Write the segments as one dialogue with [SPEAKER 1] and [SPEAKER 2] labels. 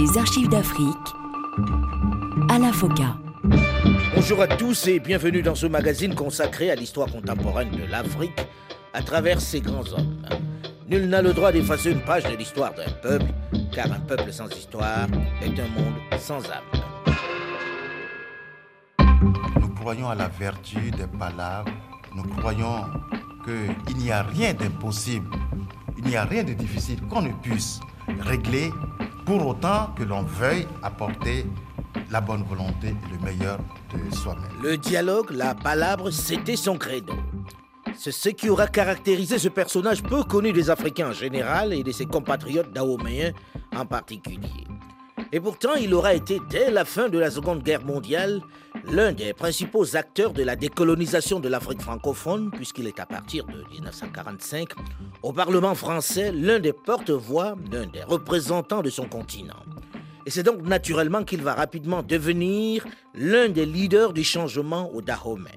[SPEAKER 1] Les archives d'Afrique. Alain Foka.
[SPEAKER 2] Bonjour à tous et bienvenue dans ce magazine consacré à l'histoire contemporaine de l'Afrique à travers ses grands hommes. Nul n'a le droit d'effacer une page de l'histoire d'un peuple, car un peuple sans histoire est un monde sans âme.
[SPEAKER 3] Nous croyons à la vertu des palabres, nous croyons qu'il n'y a rien d'impossible, il n'y a rien de difficile qu'on ne puisse régler pour autant que l'on veuille apporter la bonne volonté et le meilleur de soi-même.
[SPEAKER 2] Le dialogue, la palabre, c'était son credo. C'est ce qui aura caractérisé ce personnage peu connu des Africains en général et de ses compatriotes dahoméens en particulier. Et pourtant, il aura été, dès la fin de la Seconde Guerre mondiale, l'un des principaux acteurs de la décolonisation de l'Afrique francophone, puisqu'il est à partir de 1945, au Parlement français, l'un des porte-voix, l'un des représentants de son continent. Et c'est donc naturellement qu'il va rapidement devenir l'un des leaders du changement au Dahomey.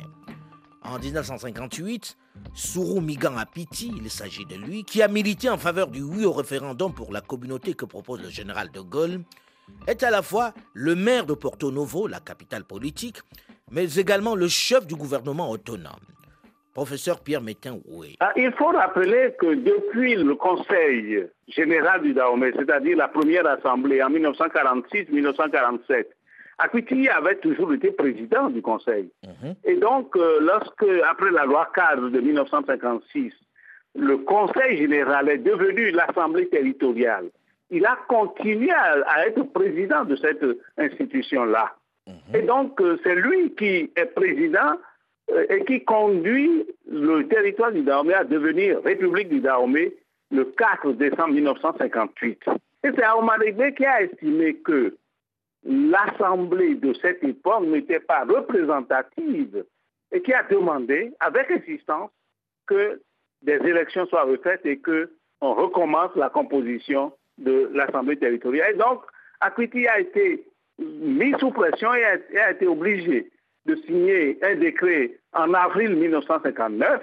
[SPEAKER 2] En 1958, Sourou Migan Apiti, il s'agit de lui, qui a milité en faveur du oui au référendum pour la communauté que propose le général de Gaulle, est à la fois le maire de Porto Novo, la capitale politique, mais également le chef du gouvernement autonome. Professeur Pierre Métain oui.
[SPEAKER 4] Ah, il faut rappeler que depuis le Conseil général du Dahomey, c'est-à-dire la première assemblée en 1946-1947, Akwiti avait toujours été président du Conseil. Mhm. Et donc, euh, lorsque, après la loi cadre de 1956, le Conseil général est devenu l'Assemblée territoriale, il a continué à, être président de cette institution-là. Mhm. Et donc, euh, c'est lui qui est président euh, et qui conduit le territoire du Dahomey à devenir République du Dahomey le 4 décembre 1958. Et c'est Aoumarébé qui a estimé que l'Assemblée de cette époque n'était pas représentative et qui a demandé avec insistance que des élections soient refaites et qu'on recommence la composition de l'Assemblée territoriale. Et donc, Akwiti a été mis sous pression et a, été obligé de signer un décret en avril 1959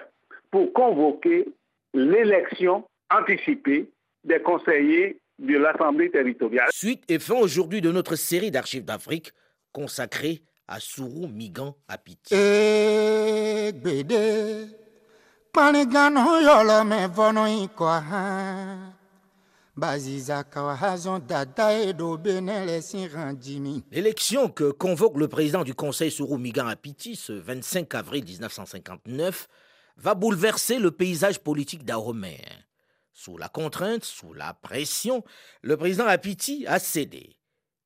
[SPEAKER 4] pour convoquer l'élection anticipée des conseillers de l'Assemblée territoriale.
[SPEAKER 2] Suite et fin aujourd'hui de notre série d'archives d'Afrique consacrée à Sourou Migan Apiti. L'élection que convoque le président du Conseil Sourou Migan Apiti ce 25 avril 1959 va bouleverser le paysage politique d'Ahomey. Sous la contrainte, sous la pression, le président Apiti a cédé.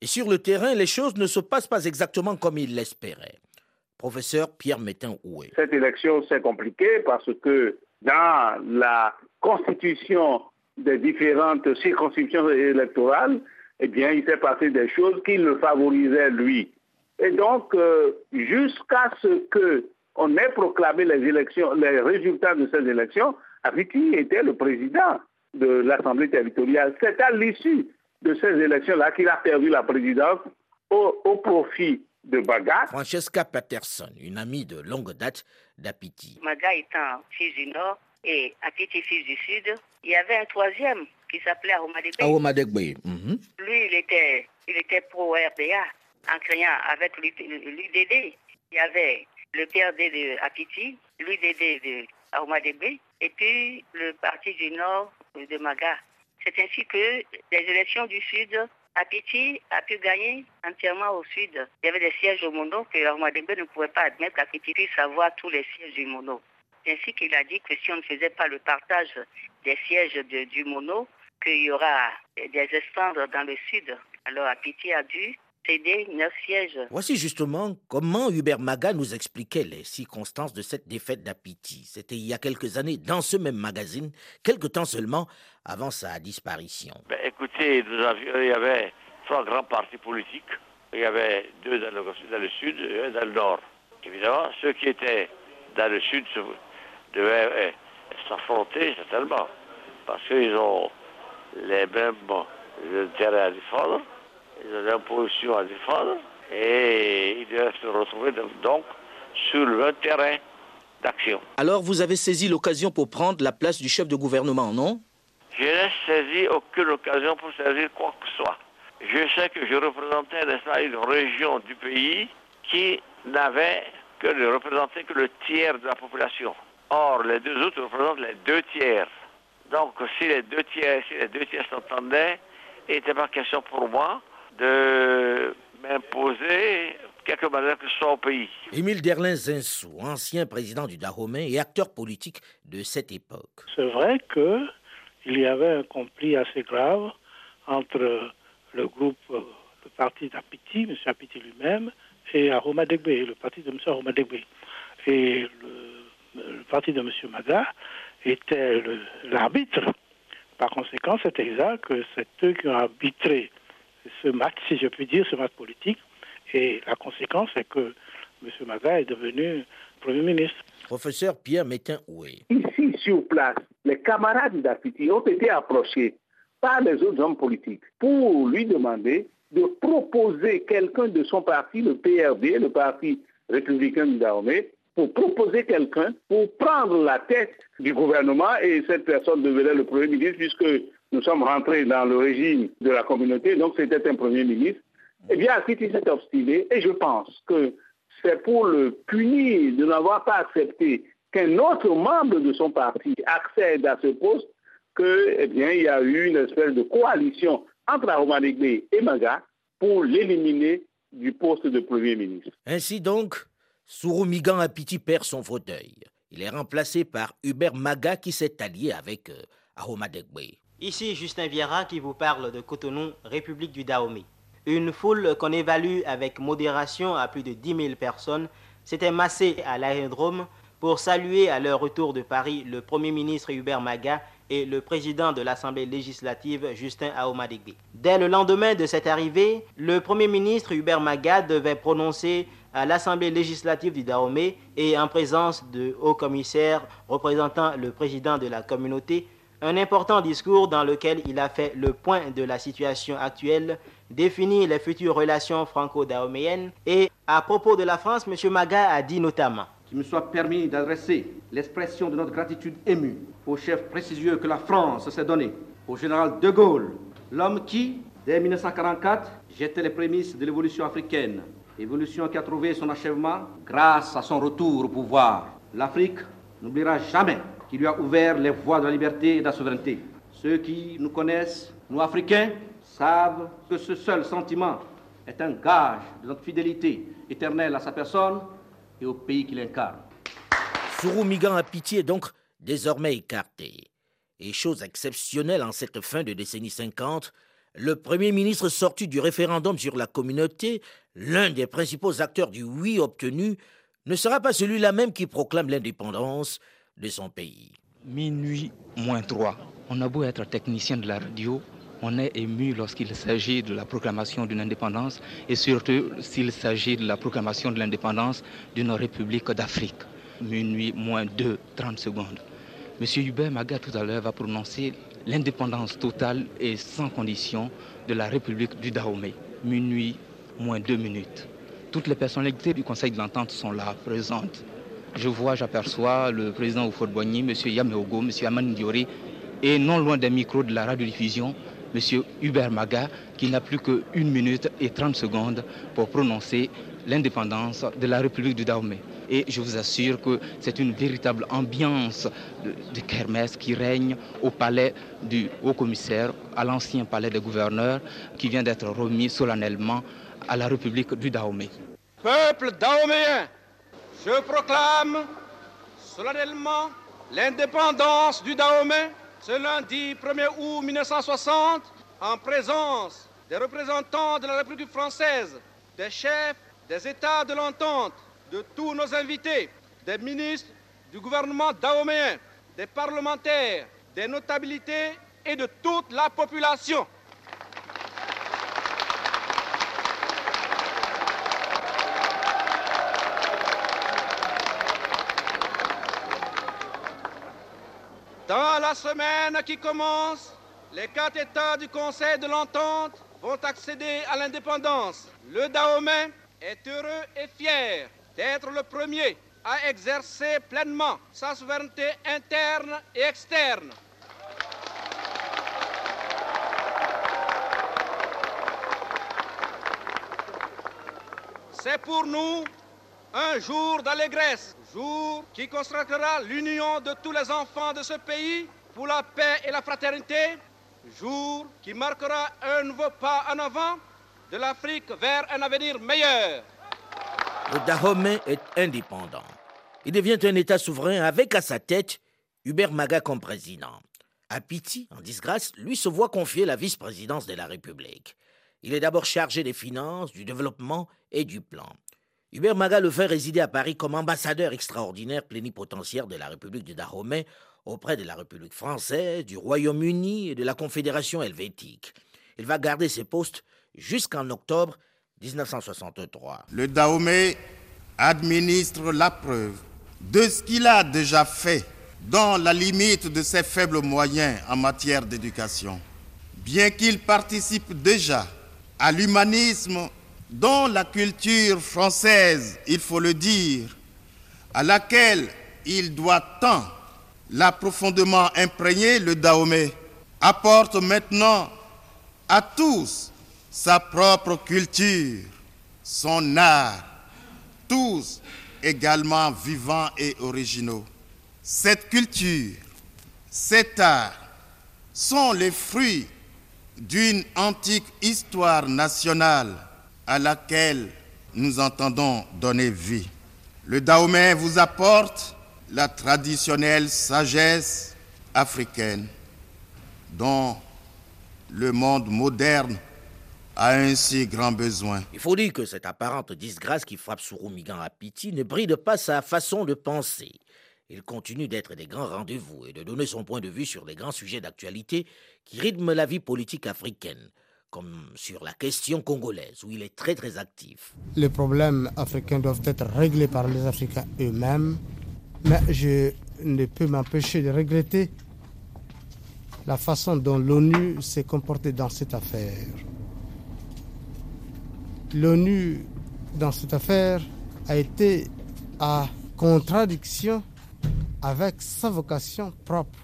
[SPEAKER 2] Et sur le terrain, les choses ne se passent pas exactement comme il l'espérait. Professeur Pierre Métain-Houé.
[SPEAKER 4] Cette élection, c'est compliqué parce que dans la constitution des différentes circonscriptions électorales, eh bien, il s'est passé des choses qui le favorisaient lui. Et donc, euh, jusqu'à ce qu'on ait proclamé les élections, les résultats de ces élections, Aviti était le président de l'Assemblée territoriale. C'est à l'issue de ces élections-là qu'il a perdu la présidence au, au profit de Baga.
[SPEAKER 2] Francesca Patterson, une amie de longue date d'Apiti.
[SPEAKER 5] Maga étant fils du Nord, et à petit fils du Sud, il y avait un troisième qui s'appelait
[SPEAKER 2] Aomadegbe.
[SPEAKER 5] Mhm. Lui, il était, il était pro-RDA, en créant avec l'UDD. Il y avait le PRD de Apiti, l'UDD de Aomadegbe, et puis le Parti du Nord de Maga. C'est ainsi que les élections du Sud, Apiti a pu gagner entièrement au Sud. Il y avait des sièges au Mono que Aomadegbe ne pouvait pas admettre qu'Apiti puisse avoir tous les sièges du Mono ainsi qu'il a dit que si on ne faisait pas le partage des sièges du Mono, qu'il y aura des estendres dans le sud. Alors Apiti a dû céder neuf sièges.
[SPEAKER 2] Voici justement comment Hubert Maga nous expliquait les circonstances de cette défaite d'Apiti. C'était il y a quelques années dans ce même magazine, quelque temps seulement avant sa disparition.
[SPEAKER 6] Ben, écoutez, il y avait trois grands partis politiques. Il y avait deux dans le, dans le sud et un dans le nord. Évidemment, ceux qui étaient dans le sud devaient eh, s'affronter certainement, parce qu'ils ont les mêmes intérêts à défendre, ils ont des positions à défendre, et ils doivent se retrouver donc sur le terrain d'action.
[SPEAKER 2] Alors vous avez saisi l'occasion pour prendre la place du chef de gouvernement, non?
[SPEAKER 6] Je n'ai saisi aucune occasion pour saisir quoi que ce soit. je sais que je représentais une région du pays qui n'avait que de représenter que le tiers de la population. Or, les deux autres représentent les deux tiers. Donc, si les deux tiers, si les deux tiers s'entendaient, il n'était pas question pour moi de m'imposer quelque manière que ce soit au pays.
[SPEAKER 2] Émile Derlin Zinsou, ancien président du Dahomey et acteur politique de cette époque.
[SPEAKER 7] C'est vrai qu'il y avait un conflit assez grave entre le groupe, le parti d'Apiti, M. Apiti lui-même, et Aroma Degbe, le parti de M. Aroma Degbe. Et le, parti de M. Maga était l'arbitre. Par conséquent, c'est exact que c'est eux qui ont arbitré ce match, si je puis dire, ce match politique. Et la conséquence, c'est que M. Maga est devenu Premier ministre.
[SPEAKER 2] Professeur Pierre Métain-Oué.
[SPEAKER 4] Ici, sur place, les camarades d'Apiti ont été approchés par les autres hommes politiques pour lui demander de proposer quelqu'un de son parti, le PRD, le Parti républicain du Dahomey, pour proposer quelqu'un pour prendre la tête du gouvernement et cette personne devenait le Premier ministre puisque nous sommes rentrés dans le régime de la communauté, donc c'était un Premier ministre. Eh bien, Akiti s'est obstiné et je pense que c'est pour le punir de n'avoir pas accepté qu'un autre membre de son parti accède à ce poste que, eh bien, il y a eu une espèce de coalition entre Aromanegbe et Maga pour l'éliminer du poste de Premier ministre.
[SPEAKER 2] Ainsi donc, Souroumigan Apiti perd son fauteuil. Il est remplacé par Hubert Maga qui s'est allié avec euh,
[SPEAKER 8] Ici Justin Vieira qui vous parle de Cotonou, République du Dahomey. Une foule qu'on évalue avec modération à plus de 10 000 personnes s'était massée à l'aérodrome pour saluer à leur retour de Paris le Premier ministre Hubert Maga et le président de l'Assemblée législative, Justin Aomadigbe. Dès le lendemain de cette arrivée, le Premier ministre Hubert Maga devait prononcer à l'Assemblée législative du Dahomey et en présence de hauts commissaires représentant le président de la communauté, un important discours dans lequel il a fait le point de la situation actuelle, défini les futures relations franco-dahoméennes et à propos de la France, M. Maga a dit notamment
[SPEAKER 9] qu'il me soit permis d'adresser l'expression de notre gratitude émue au chef précieux que la France s'est donné, au général de Gaulle, l'homme qui, dès 1944, jetait les prémices de l'évolution africaine, évolution qui a trouvé son achèvement grâce à son retour au pouvoir. L'Afrique n'oubliera jamais qu'il lui a ouvert les voies de la liberté et de la souveraineté. Ceux qui nous connaissent, nous Africains, savent que ce seul sentiment est un gage de notre fidélité éternelle à sa personne et au pays qu'il incarne.
[SPEAKER 2] Souroumigan Apiti est donc désormais écarté. Et chose exceptionnelle en cette fin de décennie 50, le Premier ministre sorti du référendum sur la communauté, l'un des principaux acteurs du oui obtenu, ne sera pas celui-là même qui proclame l'indépendance de son pays.
[SPEAKER 10] Minuit moins 3. On a beau être technicien de la radio, on est ému lorsqu'il s'agit de la proclamation d'une indépendance et surtout s'il s'agit de la proclamation de l'indépendance d'une république d'Afrique. Minuit moins 2, 30 secondes. Monsieur Hubert Maga tout à l'heure va prononcer l'indépendance totale et sans condition de la République du Dahomey. Minuit moins 2 minutes. Toutes les personnalités du Conseil de l'entente sont là, présentes. Je vois, j'aperçois le président Oufod-Boigny, M. Yameogo, M. Aman Diori, et non loin des micros de la radiodiffusion, M. Hubert Maga, qui n'a plus que 1 minute et 30 secondes pour prononcer l'indépendance de la République du Dahomey. Et je vous assure que c'est une véritable ambiance de, kermesse qui règne au palais du haut-commissaire, à l'ancien palais des gouverneurs, qui vient d'être remis solennellement à la République du Dahomey.
[SPEAKER 9] Peuple dahoméen, je proclame solennellement l'indépendance du Dahomey ce lundi 1er août 1960 en présence des représentants de la République française, des chefs des États de l'entente, de tous nos invités, des ministres du gouvernement dahoméen, des parlementaires, des notabilités et de toute la population. Dans la semaine qui commence, les quatre États du Conseil de l'entente vont accéder à l'indépendance. Le Dahomey est heureux et fier d'être le premier à exercer pleinement sa souveraineté interne et externe. C'est pour nous un jour d'allégresse, jour qui consacrera l'union de tous les enfants de ce pays pour la paix et la fraternité, jour qui marquera un nouveau pas en avant de l'Afrique vers un avenir meilleur.
[SPEAKER 2] Le Dahomey est indépendant. Il devient un État souverain avec à sa tête Hubert Maga comme président. Apiti, en disgrâce, lui se voit confier la vice-présidence de la République. Il est d'abord chargé des finances, du développement et du plan. Hubert Maga le fait résider à Paris comme ambassadeur extraordinaire plénipotentiaire de la République du Dahomey auprès de la République française, du Royaume-Uni et de la Confédération helvétique. Il va garder ses postes jusqu'en octobre 1963.
[SPEAKER 11] Le Dahomey administre la preuve de ce qu'il a déjà fait dans la limite de ses faibles moyens en matière d'éducation. Bien qu'il participe déjà à l'humanisme dont la culture française, il faut le dire, à laquelle il doit tant, l'a profondément imprégné, le Dahomey, apporte maintenant à tous sa propre culture, son art, tous également vivants et originaux. Cette culture, cet art sont les fruits d'une antique histoire nationale à laquelle nous entendons donner vie. Le Dahomey vous apporte la traditionnelle sagesse africaine dont le monde moderne a un si grand besoin.
[SPEAKER 2] Il faut dire que cette apparente disgrâce qui frappe Souroumigan à Piti ne bride pas sa façon de penser. Il continue d'être des grands rendez-vous et de donner son point de vue sur les grands sujets d'actualité qui rythment la vie politique africaine, comme sur la question congolaise, où il est très très actif.
[SPEAKER 12] Les problèmes africains doivent être réglés par les Africains eux-mêmes, mais je ne peux m'empêcher de regretter la façon dont l'ONU s'est comportée dans cette affaire. L'ONU, dans cette affaire, a été à contradiction avec sa vocation propre.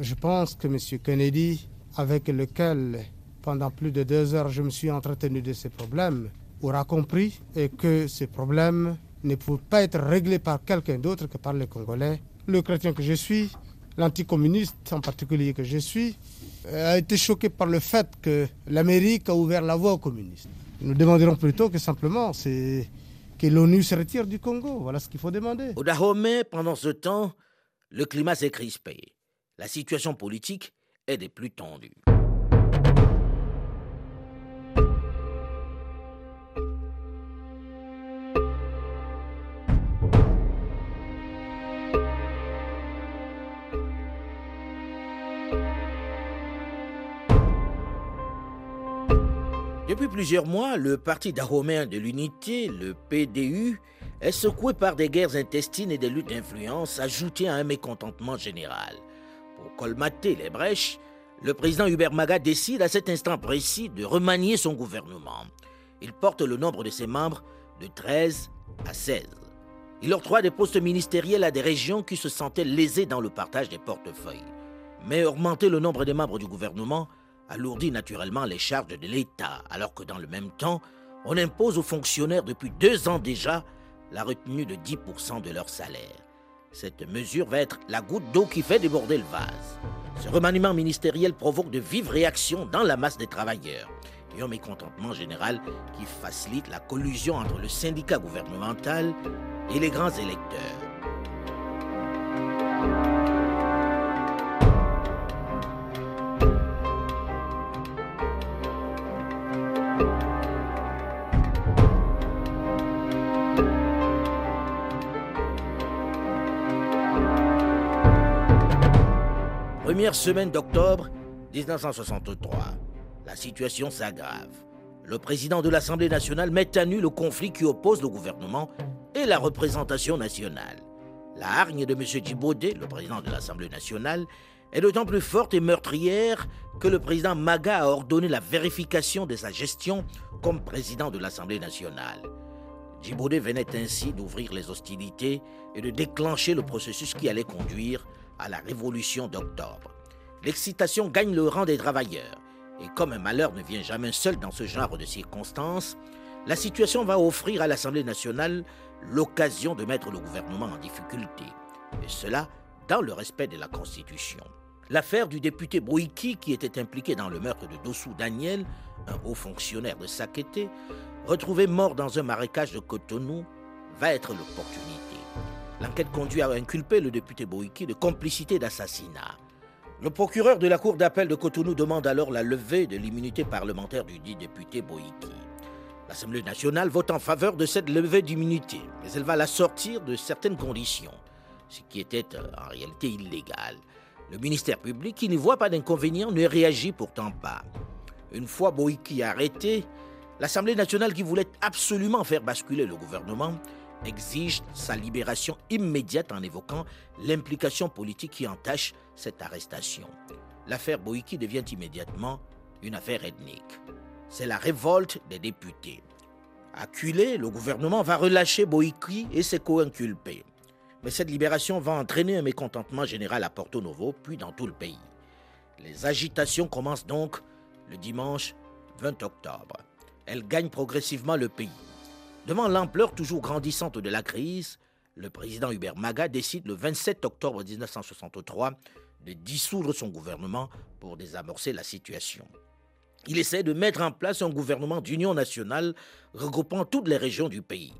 [SPEAKER 12] Je pense que M. Kennedy, avec lequel pendant plus de deux heures je me suis entretenu de ces problèmes, aura compris que ces problèmes ne pouvaient pas être réglés par quelqu'un d'autre que par les Congolais. Le chrétien que je suis, l'anticommuniste en particulier que je suis, a été choqué par le fait que l'Amérique a ouvert la voie aux communistes. Nous demanderons plutôt que simplement c'est que l'ONU se retire du Congo. Voilà ce qu'il faut demander.
[SPEAKER 2] Au Dahomey, pendant ce temps, le climat s'est crispé. La situation politique est des plus tendues. Depuis plusieurs mois, le Parti dahoméen de l'Unité, le PDU, est secoué par des guerres intestines et des luttes d'influence ajoutées à un mécontentement général. Pour colmater les brèches, le président Hubert Maga décide à cet instant précis de remanier son gouvernement. Il porte le nombre de ses membres de 13 à 16. Il octroie des postes ministériels à des régions qui se sentaient lésées dans le partage des portefeuilles. Mais augmenter le nombre des membres du gouvernement alourdit naturellement les charges de l'État, alors que dans le même temps, on impose aux fonctionnaires depuis deux ans déjà la retenue de 10% de leur salaire. Cette mesure va être la goutte d'eau qui fait déborder le vase. Ce remaniement ministériel provoque de vives réactions dans la masse des travailleurs et un mécontentement général qui facilite la collusion entre le syndicat gouvernemental et les grands électeurs. Première semaine d'octobre 1963, la situation s'aggrave. Le président de l'Assemblée nationale met à nu le conflit qui oppose le gouvernement et la représentation nationale. La hargne de M. Djiboude, le président de l'Assemblée nationale, est d'autant plus forte et meurtrière que le président Maga a ordonné la vérification de sa gestion comme président de l'Assemblée nationale. Djiboude venait ainsi d'ouvrir les hostilités et de déclencher le processus qui allait conduire à la révolution d'octobre. L'excitation gagne le rang des travailleurs, et comme un malheur ne vient jamais seul dans ce genre de circonstances, la situation va offrir à l'Assemblée nationale l'occasion de mettre le gouvernement en difficulté, et cela dans le respect de la Constitution. L'affaire du député Boiki, qui était impliqué dans le meurtre de Dossou Daniel, un haut fonctionnaire de Sakété, retrouvé mort dans un marécage de Cotonou, va être l'opportunité. L'enquête conduit à inculper le député Boiki de complicité d'assassinat. Le procureur de la Cour d'appel de Cotonou demande alors la levée de l'immunité parlementaire du dit député Boiki. L'Assemblée nationale vote en faveur de cette levée d'immunité, mais elle va la sortir de certaines conditions, ce qui était euh, en réalité illégal. Le ministère public, qui n'y voit pas d'inconvénient, ne réagit pourtant pas. Une fois Boïki arrêté, l'Assemblée nationale, qui voulait absolument faire basculer le gouvernement, exige sa libération immédiate en évoquant l'implication politique qui entache cette arrestation. L'affaire Boïki devient immédiatement une affaire ethnique c'est la révolte des députés. Acculé, le gouvernement va relâcher Boïki et ses co-inculpés. Mais cette libération va entraîner un mécontentement général à Porto Novo, puis dans tout le pays. Les agitations commencent donc le dimanche 20 octobre. Elles gagnent progressivement le pays. Devant l'ampleur toujours grandissante de la crise, le président Hubert Maga décide le 27 octobre 1963 de dissoudre son gouvernement pour désamorcer la situation. Il essaie de mettre en place un gouvernement d'union nationale regroupant toutes les régions du pays.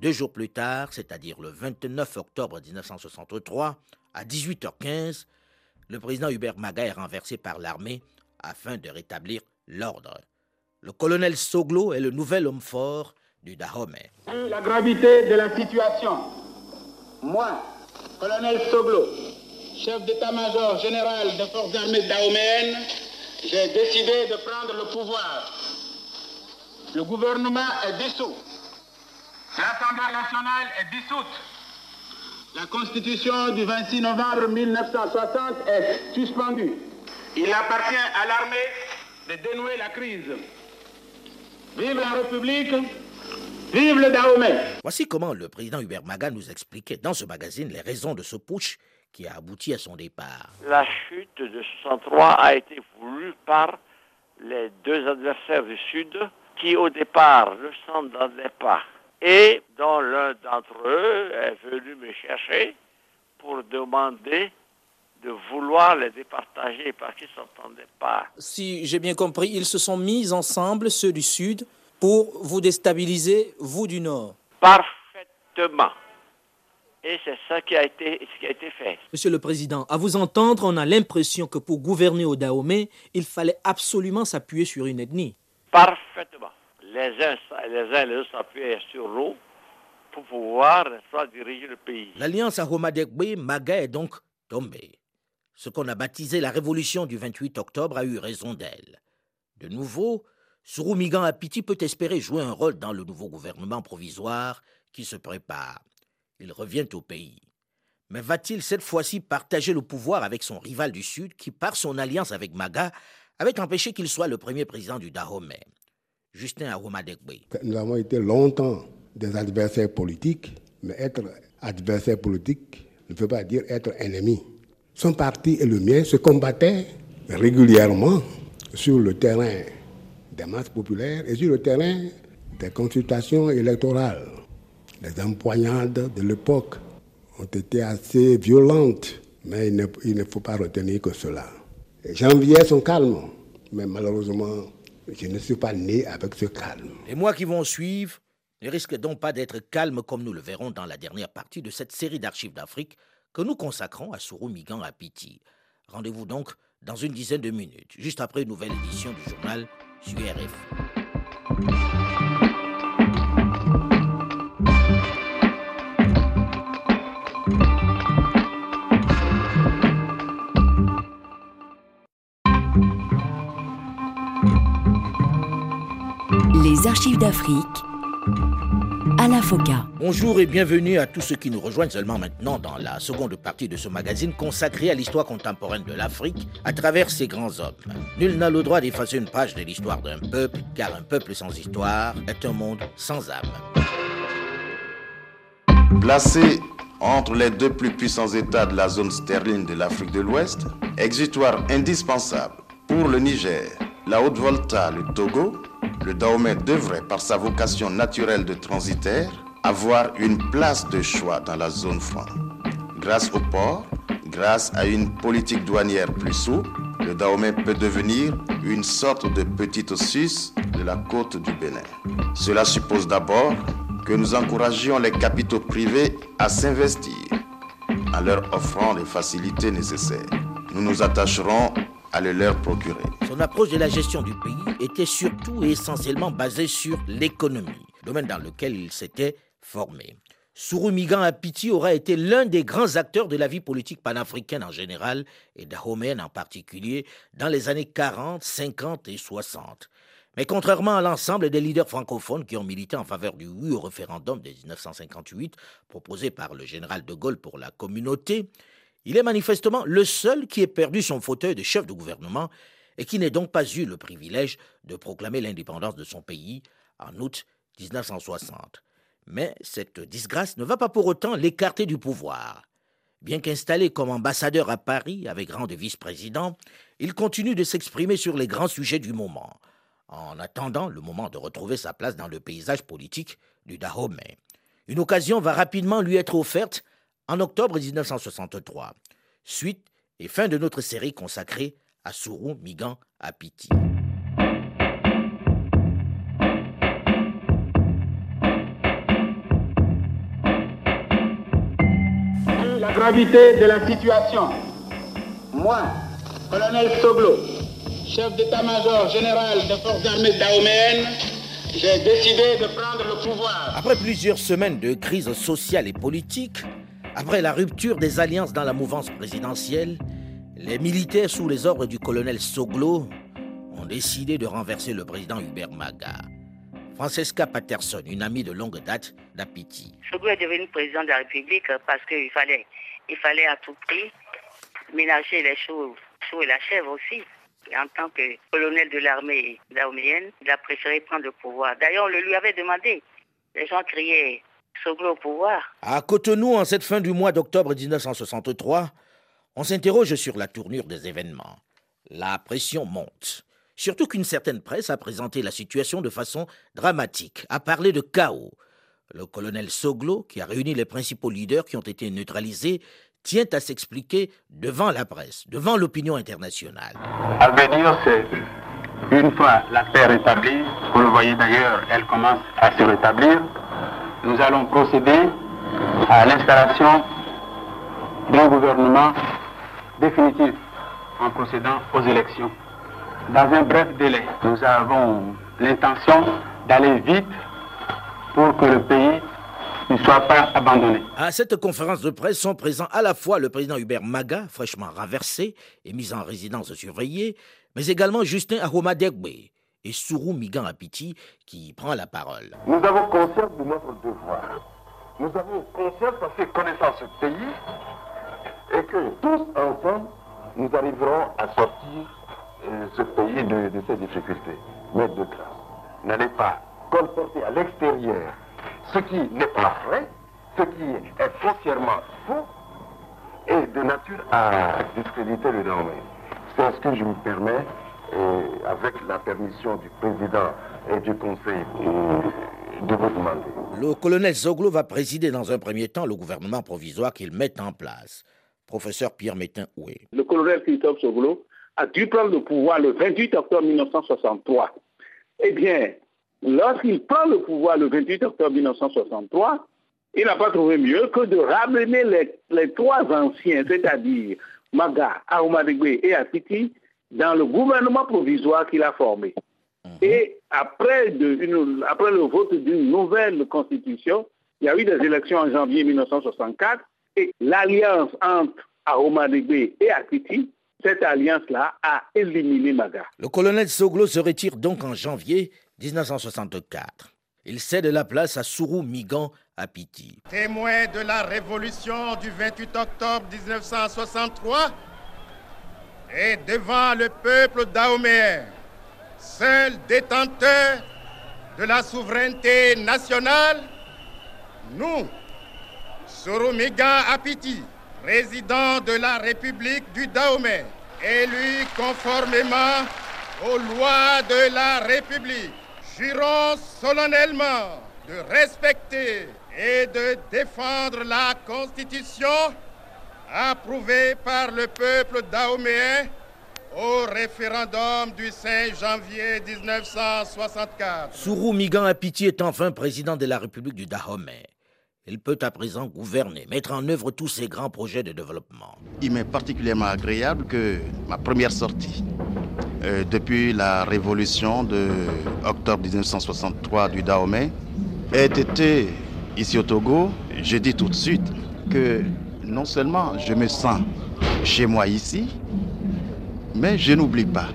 [SPEAKER 2] Deux jours plus tard, c'est-à-dire le 29 octobre 1963, à 18h15, le président Hubert Maga est renversé par l'armée afin de rétablir l'ordre. Le colonel Soglo est le nouvel homme fort du Dahomey.
[SPEAKER 13] la gravité de la situation, moi, colonel Soglo, chef d'état-major général des forces armées dahoméennes, j'ai décidé de prendre le pouvoir. Le gouvernement est dissous. L'Assemblée nationale est dissoute. La Constitution du 26 novembre 1960 est suspendue. Il appartient à l'armée de dénouer la crise. Vive la République, vive le Dahomey.
[SPEAKER 2] Voici comment le président Hubert Maga nous expliquait dans ce magazine les raisons de ce putsch qui a abouti à son départ.
[SPEAKER 6] La chute de 63 a été voulue par les deux adversaires du Sud qui au départ ne s'entendaient pas et dont l'un d'entre eux est venu me chercher pour demander de vouloir les départager parce qu'ils ne s'entendaient pas.
[SPEAKER 14] Si j'ai bien compris, ils se sont mis ensemble, ceux du Sud, pour vous déstabiliser, vous du Nord.
[SPEAKER 6] Parfaitement. Et c'est ça qui a, été, ce qui a été fait.
[SPEAKER 14] Monsieur le Président, à vous entendre, on a l'impression que pour gouverner au Dahomey, il fallait absolument s'appuyer sur une ethnie.
[SPEAKER 6] Parfaitement. Les uns les, uns, les autres s'appuyaient sur l'eau pour pouvoir soit, diriger le pays.
[SPEAKER 2] L'alliance à Homadegbe, Maga est donc tombée. Ce qu'on a baptisé la révolution du 28 octobre a eu raison d'elle. De nouveau, Surumigan Apiti peut espérer jouer un rôle dans le nouveau gouvernement provisoire qui se prépare il revient au pays. Mais va-t-il cette fois-ci partager le pouvoir avec son rival du Sud qui, par son alliance avec Maga, avait empêché qu'il soit le premier président du Dahomey? Justin Aromadekbe.
[SPEAKER 15] Nous avons été longtemps des adversaires politiques, mais être adversaire politique ne veut pas dire être ennemi. Son parti et le mien se combattaient régulièrement sur le terrain des masses populaires et sur le terrain des consultations électorales. Les empoignades de l'époque ont été assez violentes, mais il ne, faut pas retenir que cela. J'enviais son calme, mais malheureusement, je ne suis pas né avec ce calme.
[SPEAKER 2] Les mois qui vont suivre ne risquent donc pas d'être calmes comme nous le verrons dans la dernière partie de cette série d'archives d'Afrique que nous consacrons à Sourou Migan Apiti. Rendez-vous donc dans une dizaine de minutes, juste après une nouvelle édition du journal
[SPEAKER 1] Les archives d'Afrique à la FOCA.
[SPEAKER 2] Bonjour et bienvenue à tous ceux qui nous rejoignent seulement maintenant dans la seconde partie de ce magazine consacré à l'histoire contemporaine de l'Afrique à travers ses grands hommes. Nul n'a le droit d'effacer une page de l'histoire d'un peuple, car un peuple sans histoire est un monde sans âme.
[SPEAKER 11] Placé entre les deux plus puissants États de la zone sterling de l'Afrique de l'Ouest, exitoire indispensable pour le Niger, la Haute-Volta, le Togo, le Dahomey devrait, par sa vocation naturelle de transitaire, avoir une place de choix dans la zone franc. Grâce au port, grâce à une politique douanière plus souple, le Dahomey peut devenir une sorte de petite Suisse de la côte du Bénin. Cela suppose d'abord que nous encouragions les capitaux privés à s'investir en leur offrant les facilités nécessaires. Nous nous attacherons à leur procurer.
[SPEAKER 2] Son approche de la gestion du pays était surtout et essentiellement basée sur l'économie, domaine dans lequel il s'était formé. Migan Apiti aura été l'un des grands acteurs de la vie politique panafricaine en général et dahoméenne en particulier dans les années 40, 50 et 60. Mais contrairement à l'ensemble des leaders francophones qui ont milité en faveur du oui au référendum de 1958 proposé par le général de Gaulle pour la communauté, il est manifestement le seul qui ait perdu son fauteuil de chef de gouvernement et qui n'ait donc pas eu le privilège de proclamer l'indépendance de son pays en août 1960. Mais cette disgrâce ne va pas pour autant l'écarter du pouvoir. Bien qu'installé comme ambassadeur à Paris avec rang de vice-président, il continue de s'exprimer sur les grands sujets du moment, en attendant le moment de retrouver sa place dans le paysage politique du Dahomey. Une occasion va rapidement lui être offerte en octobre 1963, suite et fin de notre série consacrée à Sourou Migan Apiti.
[SPEAKER 13] La gravité de la situation, moi, colonel Soglo, chef d'état-major général des forces armées dahoméennes, j'ai décidé de prendre le pouvoir.
[SPEAKER 2] Après plusieurs semaines de crise sociale et politique, après la rupture des alliances dans la mouvance présidentielle, les militaires sous les ordres du colonel Soglo ont décidé de renverser le président Hubert Maga. Francesca Patterson, une amie de longue date d'Apiti.
[SPEAKER 5] Soglo est devenu président de la République parce qu'il fallait, il fallait à tout prix ménager les choses, et la chèvre aussi en tant que colonel de l'armée daoméenne, il a préféré prendre le pouvoir. D'ailleurs, on le lui avait demandé. Les gens criaient au pouvoir.
[SPEAKER 2] À Cotonou, en cette fin du mois d'octobre 1963, on s'interroge sur la tournure des événements. La pression monte. Surtout qu'une certaine presse a présenté la situation de façon dramatique, a parlé de chaos. Le colonel Soglo, qui a réuni les principaux leaders qui ont été neutralisés, tient à s'expliquer devant la presse, devant l'opinion internationale.
[SPEAKER 13] À venir, c'est une fois la paix rétablie, vous le voyez d'ailleurs, elle commence à se rétablir, nous allons procéder à l'installation d'un gouvernement définitif en procédant aux élections. Dans un bref délai, nous avons l'intention d'aller vite pour que le pays ne soit pas abandonné.
[SPEAKER 2] À cette conférence de presse sont présents à la fois le président Hubert Maga, fraîchement renversé et mis en résidence surveillée, mais également Justin Ahoma Degbe et Sourou Migan Apiti qui prend la parole.
[SPEAKER 16] Nous avons conscience de notre devoir. Nous avons conscience parce que connaissant ce pays et que tous ensemble, nous arriverons à sortir euh, ce pays de, ces difficultés. Mais de grâce, n'allez pas colporter à l'extérieur ce qui n'est pas vrai, ce qui est foncièrement faux et de nature à discréditer le domaine. C'est ce que je me permets, avec la permission du président et du conseil, de vous demander.
[SPEAKER 2] Le colonel Zoglo va présider dans un premier temps le gouvernement provisoire qu'il met en place. Professeur Pierre Métain Oué.
[SPEAKER 4] Le colonel Christophe Soglo a dû prendre le pouvoir le 28 octobre 1963. Eh bien, lorsqu'il prend le pouvoir le 28 octobre 1963, il n'a pas trouvé mieux que de ramener les, trois anciens, c'est-à-dire Maga, Aoumadegbe et Atiti, dans le gouvernement provisoire qu'il a formé. Mhm. Et après, après le vote d'une nouvelle constitution, il y a eu des élections en janvier 1964 et l'alliance entre Aoumadegbe et Atiti, cette alliance-là a éliminé Maga.
[SPEAKER 2] Le colonel Soglo se retire donc en janvier 1964. Il cède la place à Sourou Migan à Piti.
[SPEAKER 17] Témoin de la révolution du 28 octobre 1963 et devant le peuple dahoméen, seul détenteur de la souveraineté nationale, nous, Sourou Migan Apiti, président de la République du Dahomey, élu conformément aux lois de la République, jurons solennellement de respecter et de défendre la Constitution approuvée par le peuple dahoméen au référendum du 5 janvier 1964.
[SPEAKER 2] Sourou Migan Apiti est enfin président de la République du Dahomey. Il peut à présent gouverner, mettre en œuvre tous ses grands projets de développement.
[SPEAKER 11] Il m'est particulièrement agréable que ma première sortie, euh, depuis la révolution de octobre 1963 du Dahomey, ait été ici au Togo. Je dis tout de suite que non seulement je me sens chez moi ici, mais je n'oublie pas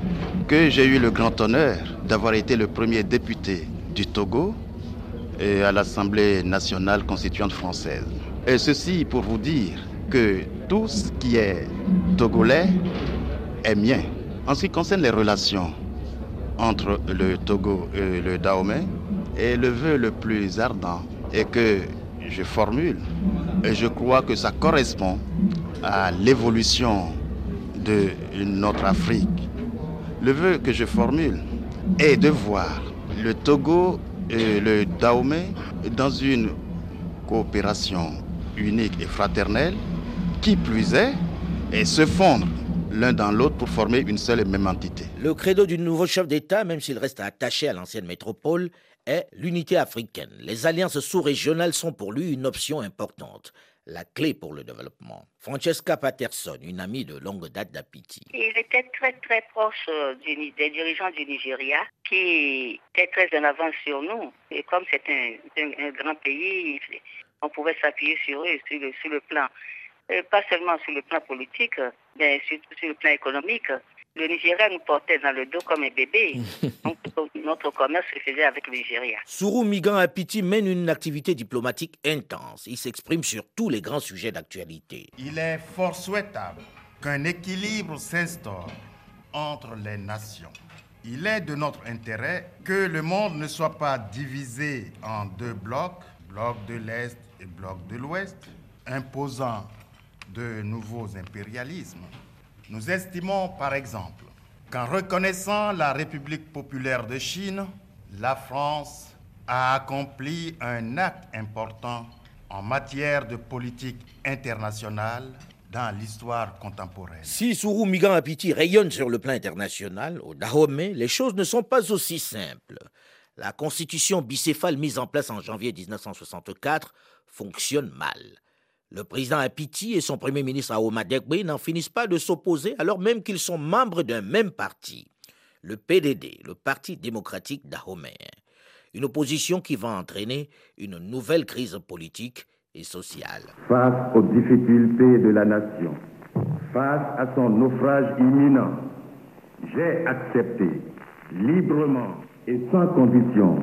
[SPEAKER 11] que j'ai eu le grand honneur d'avoir été le premier député du Togo à l'Assemblée nationale constituante française. Et ceci pour vous dire que tout ce qui est togolais est mien. En ce qui concerne les relations entre le Togo et le Dahomey, et le vœu le plus ardent est que je formule, et je crois que ça correspond à l'évolution de notre Afrique. Le vœu que je formule est de voir le Togo et le Dahomey dans une coopération unique et fraternelle, qui plus est, et se fondre l'un dans l'autre pour former une seule et même entité.
[SPEAKER 2] Le credo du nouveau chef d'État, même s'il reste attaché à l'ancienne métropole, est l'unité africaine. Les alliances sous-régionales sont pour lui une option importante la clé pour le développement. Francesca Patterson, une amie de longue date d'Apiti.
[SPEAKER 5] Il était très très proche euh, des dirigeants du Nigeria qui étaient très en avance sur nous. Et comme c'est un, grand pays, on pouvait s'appuyer sur eux sur le plan, euh, pas seulement sur le plan politique, mais surtout sur le plan économique le Nigeria nous portait dans le dos comme un bébé. Donc, notre commerce se faisait avec le Nigeria.
[SPEAKER 2] Sourou Migan Apiti mène une activité diplomatique intense. Il s'exprime sur tous les grands sujets d'actualité.
[SPEAKER 3] Il est fort souhaitable qu'un équilibre s'instaure entre les nations. Il est de notre intérêt que le monde ne soit pas divisé en deux blocs, bloc de l'Est et bloc de l'Ouest, imposant de nouveaux impérialismes. Nous estimons par exemple qu'en reconnaissant la République populaire de Chine, la France a accompli un acte important en matière de politique internationale dans l'histoire contemporaine.
[SPEAKER 2] Si Sourou Migan Apiti rayonne sur le plan international, au Dahomey, les choses ne sont pas aussi simples. La constitution bicéphale mise en place en janvier 1964 fonctionne mal. Le président Apiti et son premier ministre Aoma n'en finissent pas de s'opposer alors même qu'ils sont membres d'un même parti, le PDD, le Parti démocratique dahoméen. Une opposition qui va entraîner une nouvelle crise politique et sociale.
[SPEAKER 16] Face aux difficultés de la nation, face à son naufrage imminent, j'ai accepté librement et sans condition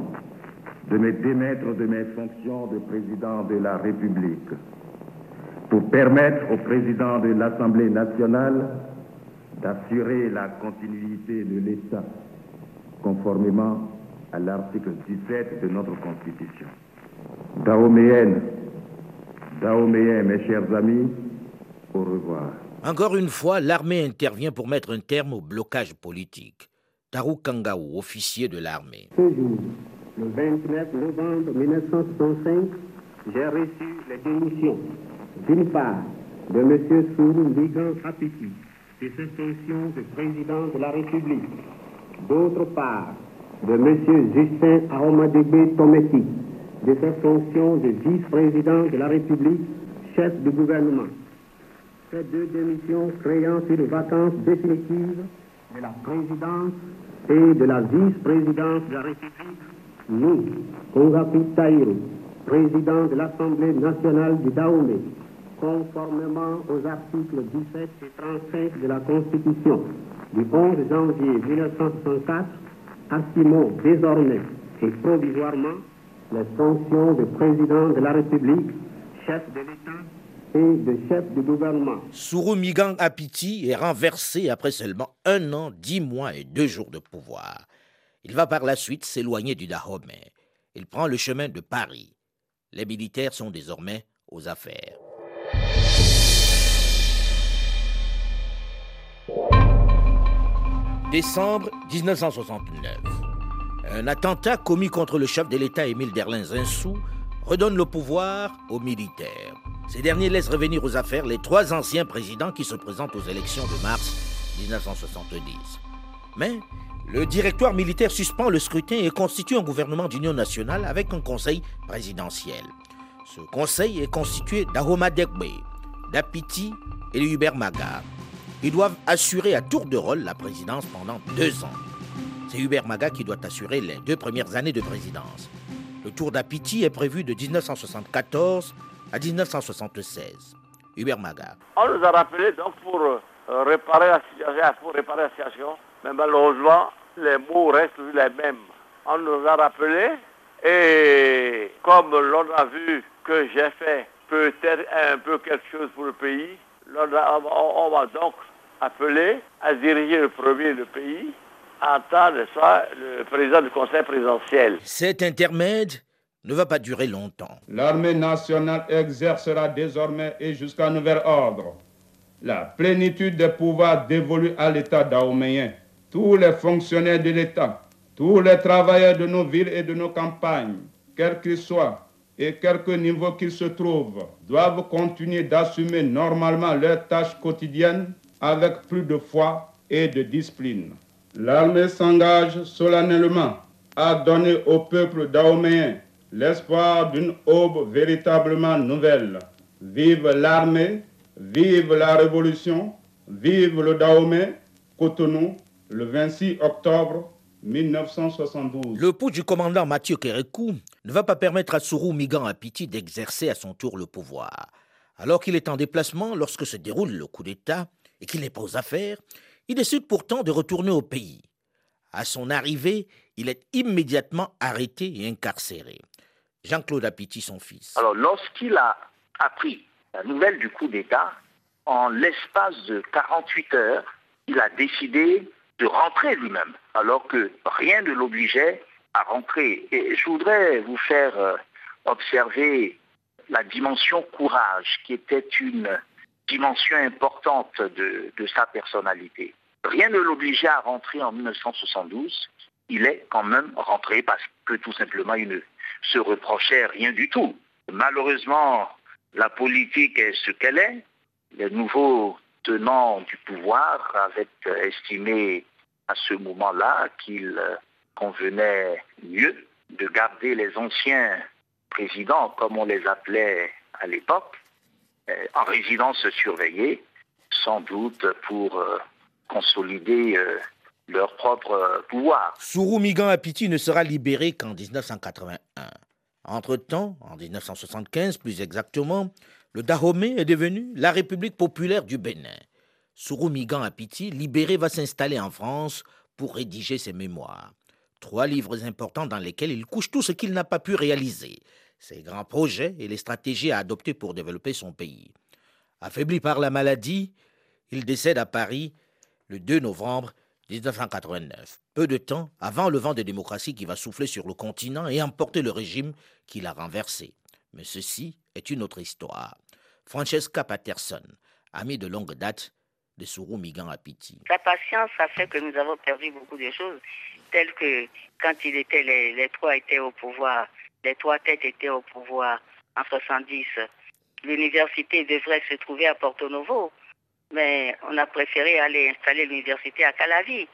[SPEAKER 16] de me démettre de mes fonctions de président de la République pour permettre au président de l'Assemblée nationale d'assurer la continuité de l'État conformément à l'article 17 de notre Constitution. Dahoméenne, Dahoméen, mes chers amis, au revoir.
[SPEAKER 2] Encore une fois, l'armée intervient pour mettre un terme au blocage politique. Tarou Kangaou, officier de l'armée.
[SPEAKER 18] Ce jour, le 29 novembre 1965, j'ai reçu les démissions d'une part, de M. Sourou Ligan de ses fonctions de président de la République, d'autre part, de M. Justin Aromadebe Tometi, de ses fonctions de vice-président de la République, chef du gouvernement. Ces deux démissions créant une vacance définitive de la présidence et de la vice-présidence de la République, nous, Kongapi Taïro, président de l'Assemblée nationale du Dahomey, conformément aux articles 17 et 35 de la Constitution du 11 janvier 1964, assumons désormais et provisoirement les fonctions de président de la République, chef de l'État et de chef du gouvernement.
[SPEAKER 2] Sourou Migang Apiti est renversé après seulement un an, dix mois et deux jours de pouvoir. Il va par la suite s'éloigner du Dahomey. Il prend le chemin de Paris. Les militaires sont désormais aux affaires. Décembre 1969. Un attentat commis contre le chef de l'État Émile Derlin Zinsou redonne le pouvoir aux militaires. Ces derniers laissent revenir aux affaires les trois anciens présidents qui se présentent aux élections de mars 1970. Mais le directoire militaire suspend le scrutin et constitue un gouvernement d'union nationale avec un conseil présidentiel. Ce conseil est constitué d'Ahoma Degbe, d'Apiti et de Hubert Maga. Ils doivent assurer à tour de rôle la présidence pendant deux ans. C'est Hubert Maga qui doit assurer les deux premières années de présidence. Le tour d'Apiti est prévu de 1974 à 1976. Hubert Maga.
[SPEAKER 6] On nous a rappelé donc pour euh, réparer la situation, pour réparer la situation, mais malheureusement, les mots restent les mêmes. On nous a rappelé et comme l'on a vu que j'ai fait peut-être un peu quelque chose pour le pays, on, va donc appeler à diriger le premier le pays en temps de ça le président du conseil présidentiel.
[SPEAKER 2] Cet intermède ne va pas durer longtemps.
[SPEAKER 19] L'armée nationale exercera désormais et jusqu'à nouvel ordre la plénitude des pouvoirs dévolus à l'État dahoméen. Tous les fonctionnaires de l'État, tous les travailleurs de nos villes et de nos campagnes, quels qu'ils soient et quelque niveau qu'ils se trouvent, doivent continuer d'assumer normalement leurs tâches quotidiennes avec plus de foi et de discipline. L'armée s'engage solennellement à donner au peuple dahoméen l'espoir d'une aube véritablement nouvelle. Vive l'armée, vive la révolution, vive le Dahomey, Cotonou, le 26 octobre 1972.
[SPEAKER 2] Le pouls du commandant Mathieu Kérékou ne va pas permettre à Sourou Migan Apiti d'exercer à son tour le pouvoir. Alors qu'il est en déplacement lorsque se déroule le coup d'État et qu'il n'est pas aux affaires, il décide pourtant de retourner au pays. À son arrivée, il est immédiatement arrêté et incarcéré. Jean-Claude Apiti, son fils.
[SPEAKER 20] Alors, lorsqu'il a appris la nouvelle du coup d'État, en l'espace de 48 heures, il a décidé de rentrer lui-même, alors que rien ne l'obligeait à rentrer. Et je voudrais vous faire euh, observer la dimension courage, qui était une dimension importante de, de sa personnalité. Rien ne l'obligeait à rentrer en 1972. Il est quand même rentré parce que tout simplement il ne se reprochait rien du tout. Malheureusement, la politique est ce qu'elle est. Les nouveaux tenants du pouvoir avaient estimé à ce moment-là qu'il convenait mieux de garder les anciens présidents, comme on les appelait à l'époque, euh, en résidence surveillée, sans doute pour euh, consolider euh, leur propre pouvoir.
[SPEAKER 2] Sourou Migan Apiti ne sera libéré qu'en 1981. Entre-temps, en 1975 plus exactement, le Dahomey est devenu la République populaire du Bénin. Sourou Migan Apiti, libéré, va s'installer en France pour rédiger ses mémoires. Trois livres importants dans lesquels il couche tout ce qu'il n'a pas pu réaliser, ses grands projets et les stratégies à adopter pour développer son pays. Affaibli par la maladie, il décède à Paris le 2 novembre 1989, peu de temps avant le vent de démocratie qui va souffler sur le continent et emporter le régime qui l'a renversé. Mais ceci est une autre histoire. Francesca Patterson, amie de longue date de Sourou Migan Apiti.
[SPEAKER 5] Sa patience a fait que nous avons perdu beaucoup de choses, telles que quand il était, les, les trois étaient au pouvoir, les trois têtes étaient au pouvoir en 70, l'université devrait se trouver à Porto Novo mais on a préféré aller installer l'université à Calavi.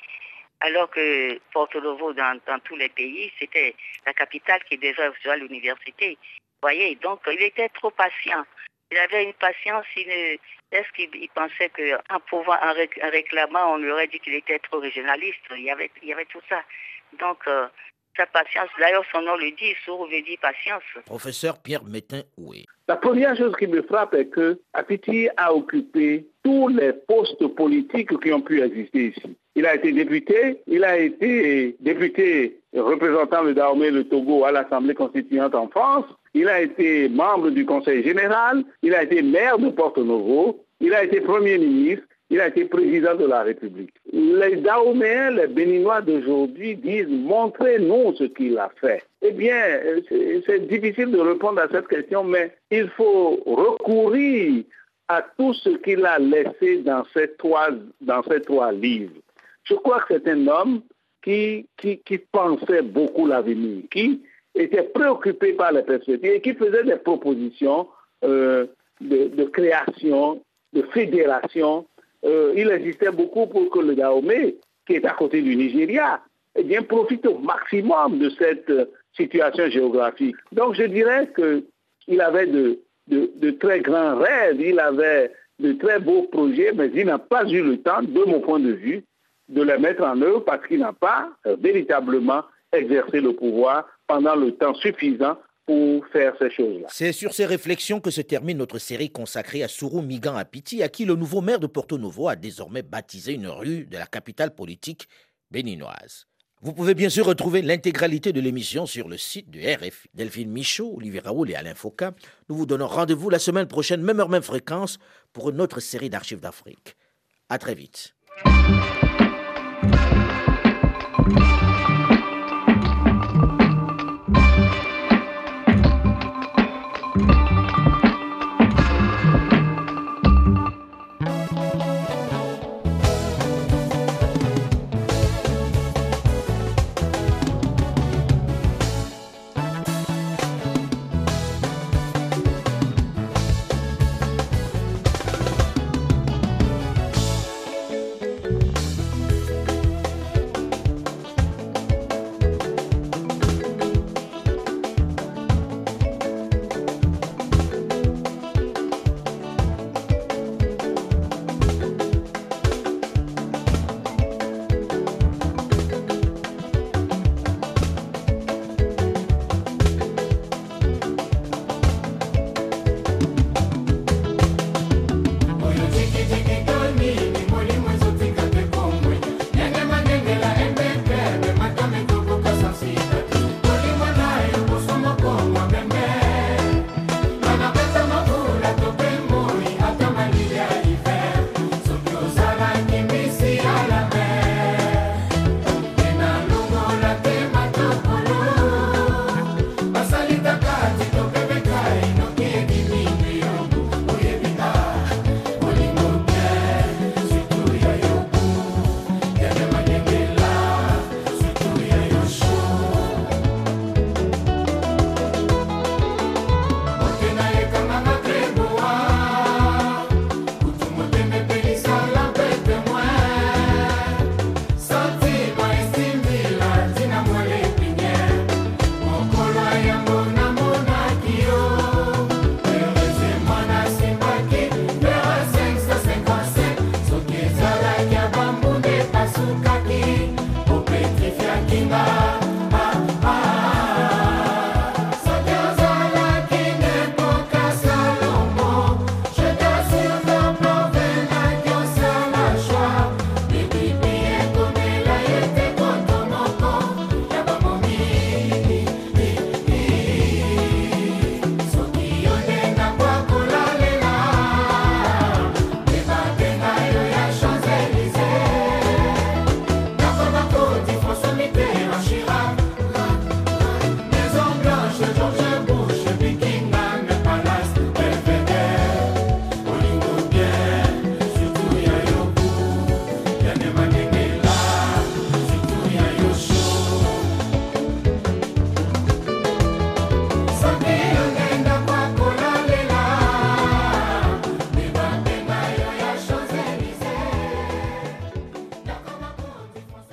[SPEAKER 5] Alors que Porto Novo, dans, dans tous les pays, c'était la capitale qui devait recevoir l'université. Vous voyez, donc il était trop patient. Il avait une patience, est-ce qu'il pensait qu'en pouvant, en, réclamant, on lui aurait dit qu'il était trop régionaliste. Il y avait, il y avait tout ça. Donc, euh, sa patience, d'ailleurs, son nom le dit, Sourou veut dire patience.
[SPEAKER 2] Professeur Pierre Métain, oui.
[SPEAKER 4] La première chose qui me frappe est que Apiti a occupé tous les postes politiques qui ont pu exister ici. Il a été député, il a été député représentant le Dahomey, le Togo à l'Assemblée constituante en France, il a été membre du Conseil général, il a été maire de Porto Novo, il a été Premier ministre, il a été président de la République. Les Dahoméens, les Béninois d'aujourd'hui disent montrez-nous ce qu'il a fait. Eh bien, c'est difficile de répondre à cette question, mais il faut recourir à tout ce qu'il a laissé dans ces trois, dans ces trois livres. Je crois que c'est un homme qui, qui, pensait beaucoup l'avenir, qui était préoccupé par les perspectives et qui faisait des propositions euh, de, création, de fédération. Euh, il existait beaucoup pour que le Dahomey, qui est à côté du Nigeria, eh bien, profite au maximum de cette euh, situation géographique. Donc, je dirais qu'il avait de, très grands rêves, il avait de très beaux projets, mais il n'a pas eu le temps, de mon point de vue, de les mettre en œuvre parce qu'il n'a pas euh, véritablement exercé le pouvoir pendant le temps suffisant faire.
[SPEAKER 2] C'est sur ces réflexions que se termine notre série consacrée à Sourou Migan Apiti, à qui le nouveau maire de Porto Novo a désormais baptisé une rue de la capitale politique béninoise. Vous pouvez bien sûr retrouver l'intégralité de l'émission sur le site de RFI. Delphine Michaud, Olivier Raoul et Alain Foucault, nous vous donnons rendez-vous la semaine prochaine, même heure, même fréquence, pour une autre série d'archives d'Afrique. À très vite.